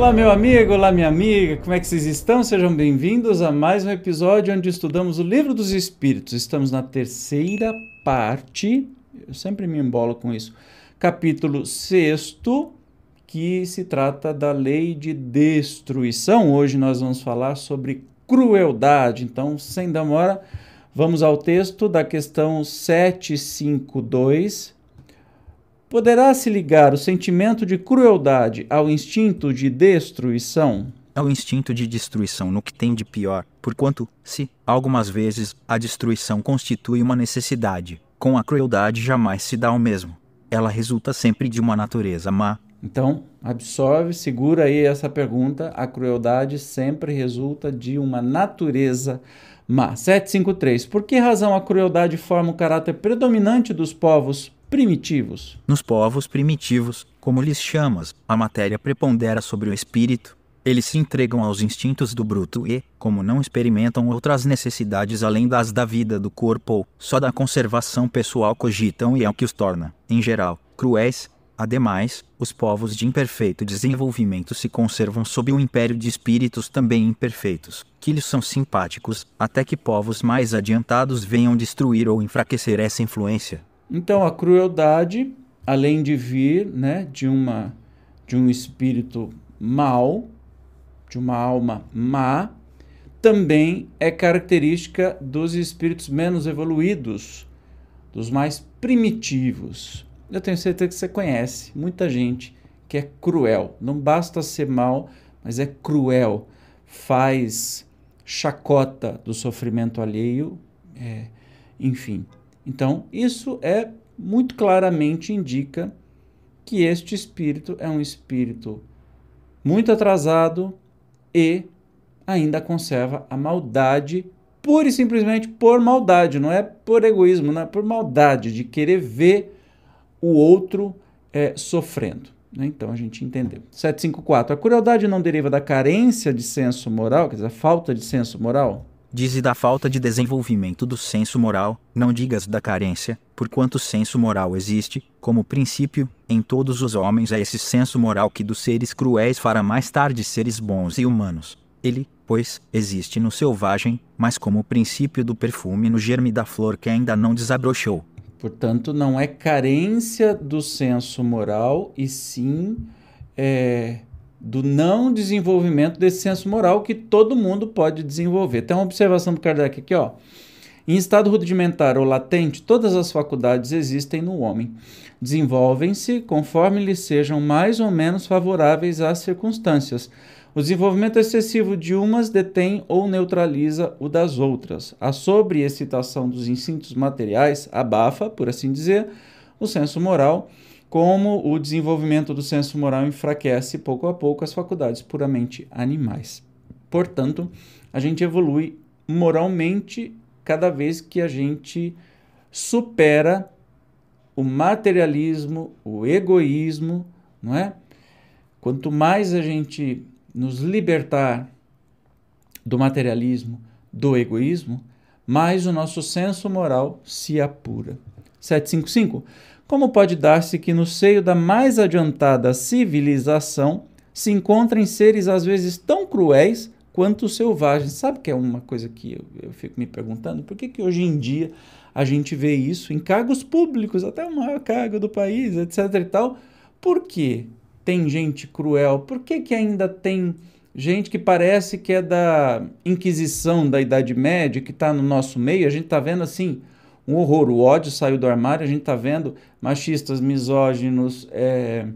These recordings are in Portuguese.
Olá, meu amigo, olá, minha amiga, como é que vocês estão? Sejam bem-vindos a mais um episódio onde estudamos o Livro dos Espíritos. Estamos na terceira parte, eu sempre me embolo com isso, capítulo sexto, que se trata da lei de destruição. Hoje nós vamos falar sobre crueldade, então, sem demora, vamos ao texto da questão 752 Poderá se ligar o sentimento de crueldade ao instinto de destruição? Ao instinto de destruição no que tem de pior, porquanto, se, algumas vezes, a destruição constitui uma necessidade, com a crueldade jamais se dá o mesmo. Ela resulta sempre de uma natureza má. Então, absorve, segura aí essa pergunta. A crueldade sempre resulta de uma natureza má. 753. Por que razão a crueldade forma o caráter predominante dos povos primitivos. Nos povos primitivos, como lhes chamas, a matéria prepondera sobre o espírito. Eles se entregam aos instintos do bruto e, como não experimentam outras necessidades além das da vida do corpo ou só da conservação pessoal cogitam e é o que os torna, em geral, cruéis. Ademais, os povos de imperfeito desenvolvimento se conservam sob um império de espíritos também imperfeitos, que lhes são simpáticos, até que povos mais adiantados venham destruir ou enfraquecer essa influência. Então a crueldade, além de vir, né, de uma de um espírito mau, de uma alma má, também é característica dos espíritos menos evoluídos, dos mais primitivos. Eu tenho certeza que você conhece muita gente que é cruel. Não basta ser mal, mas é cruel. Faz chacota do sofrimento alheio, é, enfim. Então, isso é muito claramente indica que este espírito é um espírito muito atrasado e ainda conserva a maldade pura e simplesmente por maldade, não é por egoísmo, não é por maldade de querer ver o outro é, sofrendo. Né? Então a gente entendeu. 754. A crueldade não deriva da carência de senso moral, quer dizer, a falta de senso moral? Dize da falta de desenvolvimento do senso moral, não digas da carência, porquanto senso moral existe, como princípio, em todos os homens é esse senso moral que dos seres cruéis fará mais tarde seres bons e humanos. Ele, pois, existe no selvagem, mas como princípio do perfume no germe da flor que ainda não desabrochou. Portanto, não é carência do senso moral, e sim é, do não desenvolvimento desse senso moral que todo mundo pode desenvolver. Tem uma observação do Kardec aqui, ó. Em estado rudimentar ou latente, todas as faculdades existem no homem. Desenvolvem-se conforme lhes sejam mais ou menos favoráveis às circunstâncias. O desenvolvimento excessivo de umas detém ou neutraliza o das outras. A sobreexcitação dos instintos materiais abafa, por assim dizer, o senso moral como o desenvolvimento do senso moral enfraquece pouco a pouco as faculdades puramente animais. Portanto, a gente evolui moralmente cada vez que a gente supera o materialismo, o egoísmo, não é? Quanto mais a gente nos libertar do materialismo, do egoísmo, mais o nosso senso moral se apura. 755 como pode dar-se que no seio da mais adiantada civilização se encontrem seres às vezes tão cruéis quanto selvagens? Sabe que é uma coisa que eu, eu fico me perguntando? Por que, que hoje em dia a gente vê isso em cargos públicos, até o maior cargo do país, etc e tal? Por que tem gente cruel? Por que, que ainda tem gente que parece que é da Inquisição da Idade Média, que está no nosso meio? A gente está vendo assim um horror. O ódio saiu do armário, a gente está vendo machistas, misóginos, é,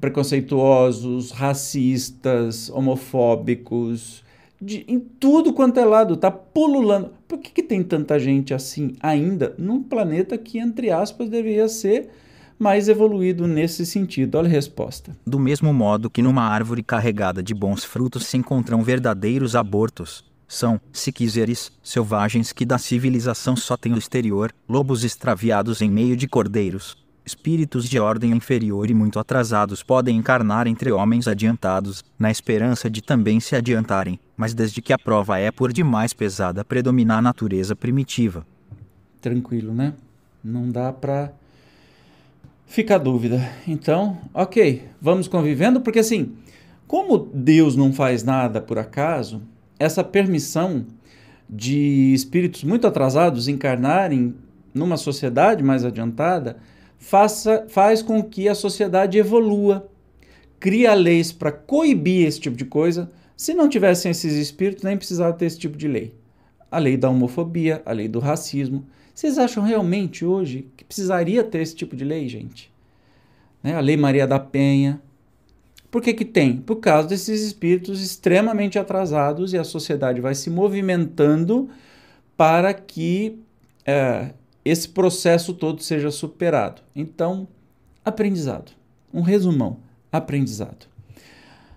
preconceituosos, racistas, homofóbicos, de, em tudo quanto é lado, tá pululando. Por que, que tem tanta gente assim ainda num planeta que, entre aspas, deveria ser mais evoluído nesse sentido? Olha a resposta. Do mesmo modo que numa árvore carregada de bons frutos se encontram verdadeiros abortos, são, se quiseres, selvagens que da civilização só têm o exterior, lobos extraviados em meio de cordeiros. Espíritos de ordem inferior e muito atrasados podem encarnar entre homens adiantados, na esperança de também se adiantarem, mas desde que a prova é por demais pesada, predominar a natureza primitiva. Tranquilo, né? Não dá para ficar dúvida. Então, ok, vamos convivendo, porque assim, Como Deus não faz nada por acaso, essa permissão de espíritos muito atrasados encarnarem numa sociedade mais adiantada faça, faz com que a sociedade evolua, cria leis para coibir esse tipo de coisa. Se não tivessem esses espíritos, nem precisava ter esse tipo de lei. A lei da homofobia, a lei do racismo. Vocês acham realmente hoje que precisaria ter esse tipo de lei, gente? Né? A lei Maria da Penha. Por que, que tem? Por causa desses espíritos extremamente atrasados e a sociedade vai se movimentando para que é, esse processo todo seja superado. Então, aprendizado. Um resumão: aprendizado.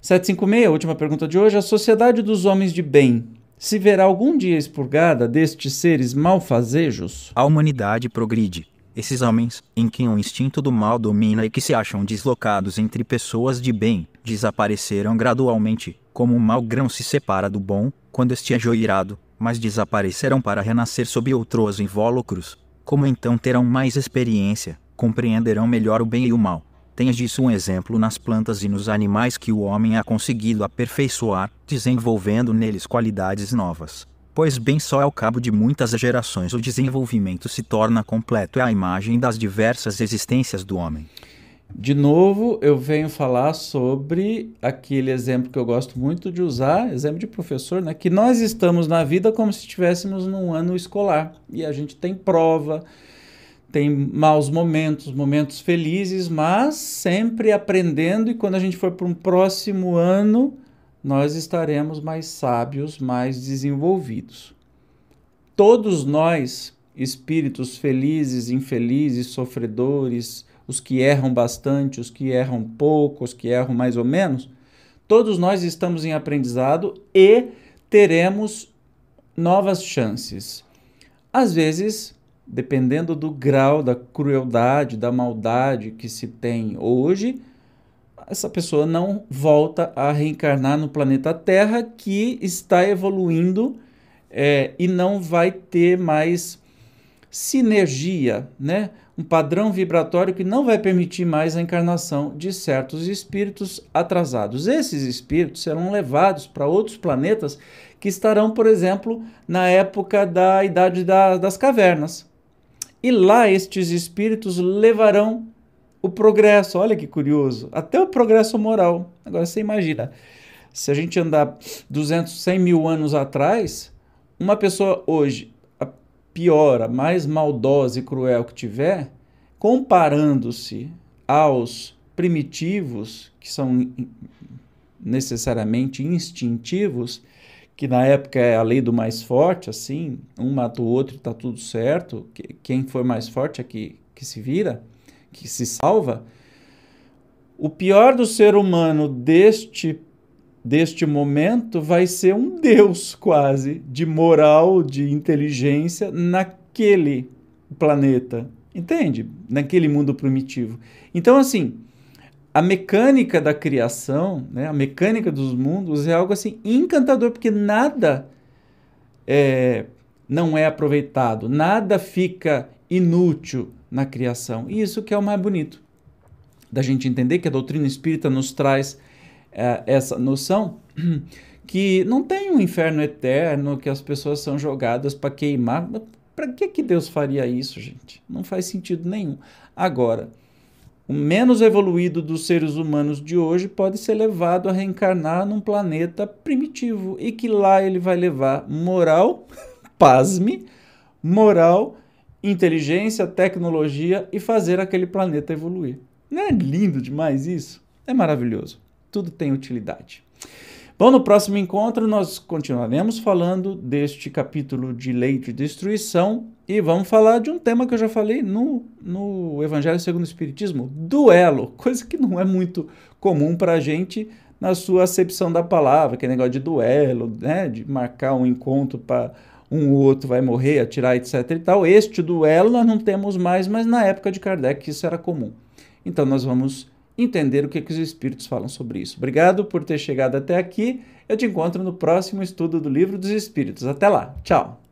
756, última pergunta de hoje. A sociedade dos homens de bem se verá algum dia expurgada destes seres malfazejos? A humanidade progride. Esses homens, em quem o instinto do mal domina e que se acham deslocados entre pessoas de bem, desapareceram gradualmente, como um mau grão se separa do bom, quando este é joirado, mas desaparecerão para renascer sob outros invólucros, como então terão mais experiência, compreenderão melhor o bem e o mal. Tens disso um exemplo nas plantas e nos animais que o homem ha conseguido aperfeiçoar, desenvolvendo neles qualidades novas. Pois bem só ao cabo de muitas gerações o desenvolvimento se torna completo e a imagem das diversas existências do homem. De novo, eu venho falar sobre aquele exemplo que eu gosto muito de usar, exemplo de professor, né? Que nós estamos na vida como se estivéssemos num ano escolar e a gente tem prova, tem maus momentos, momentos felizes, mas sempre aprendendo e quando a gente for para um próximo ano, nós estaremos mais sábios, mais desenvolvidos. Todos nós, espíritos felizes, infelizes, sofredores, os que erram bastante, os que erram pouco, os que erram mais ou menos, todos nós estamos em aprendizado e teremos novas chances. Às vezes, dependendo do grau da crueldade, da maldade que se tem hoje, essa pessoa não volta a reencarnar no planeta Terra que está evoluindo é, e não vai ter mais sinergia, né? um padrão vibratório que não vai permitir mais a encarnação de certos espíritos atrasados. Esses espíritos serão levados para outros planetas que estarão, por exemplo, na época da Idade da, das Cavernas. E lá estes espíritos levarão o progresso, olha que curioso, até o progresso moral. Agora você imagina, se a gente andar 200, 100 mil anos atrás, uma pessoa hoje pior, a mais maldosa e cruel que tiver, comparando-se aos primitivos, que são necessariamente instintivos, que na época é a lei do mais forte, assim, um mata o outro e está tudo certo, quem for mais forte é que, que se vira, que se salva. O pior do ser humano deste deste momento vai ser um Deus quase de moral, de inteligência naquele planeta, entende? Naquele mundo primitivo. Então, assim, a mecânica da criação, né, a mecânica dos mundos é algo assim encantador, porque nada é, não é aproveitado, nada fica inútil na criação. E isso que é o mais bonito da gente entender que a doutrina espírita nos traz é, essa noção que não tem um inferno eterno, que as pessoas são jogadas para queimar. Para que, que Deus faria isso, gente? Não faz sentido nenhum. Agora, o menos evoluído dos seres humanos de hoje pode ser levado a reencarnar num planeta primitivo e que lá ele vai levar moral, pasme, moral, inteligência, tecnologia e fazer aquele planeta evoluir. Não é lindo demais isso? É maravilhoso tudo tem utilidade. Bom, no próximo encontro nós continuaremos falando deste capítulo de lei de destruição e vamos falar de um tema que eu já falei no, no Evangelho segundo o Espiritismo, duelo, coisa que não é muito comum para a gente na sua acepção da palavra, que é negócio de duelo, né, de marcar um encontro para um ou outro vai morrer, atirar, etc e tal. Este duelo nós não temos mais, mas na época de Kardec isso era comum. Então nós vamos entender o que, que os espíritos falam sobre isso. Obrigado por ter chegado até aqui. Eu te encontro no próximo estudo do Livro dos Espíritos. Até lá. Tchau.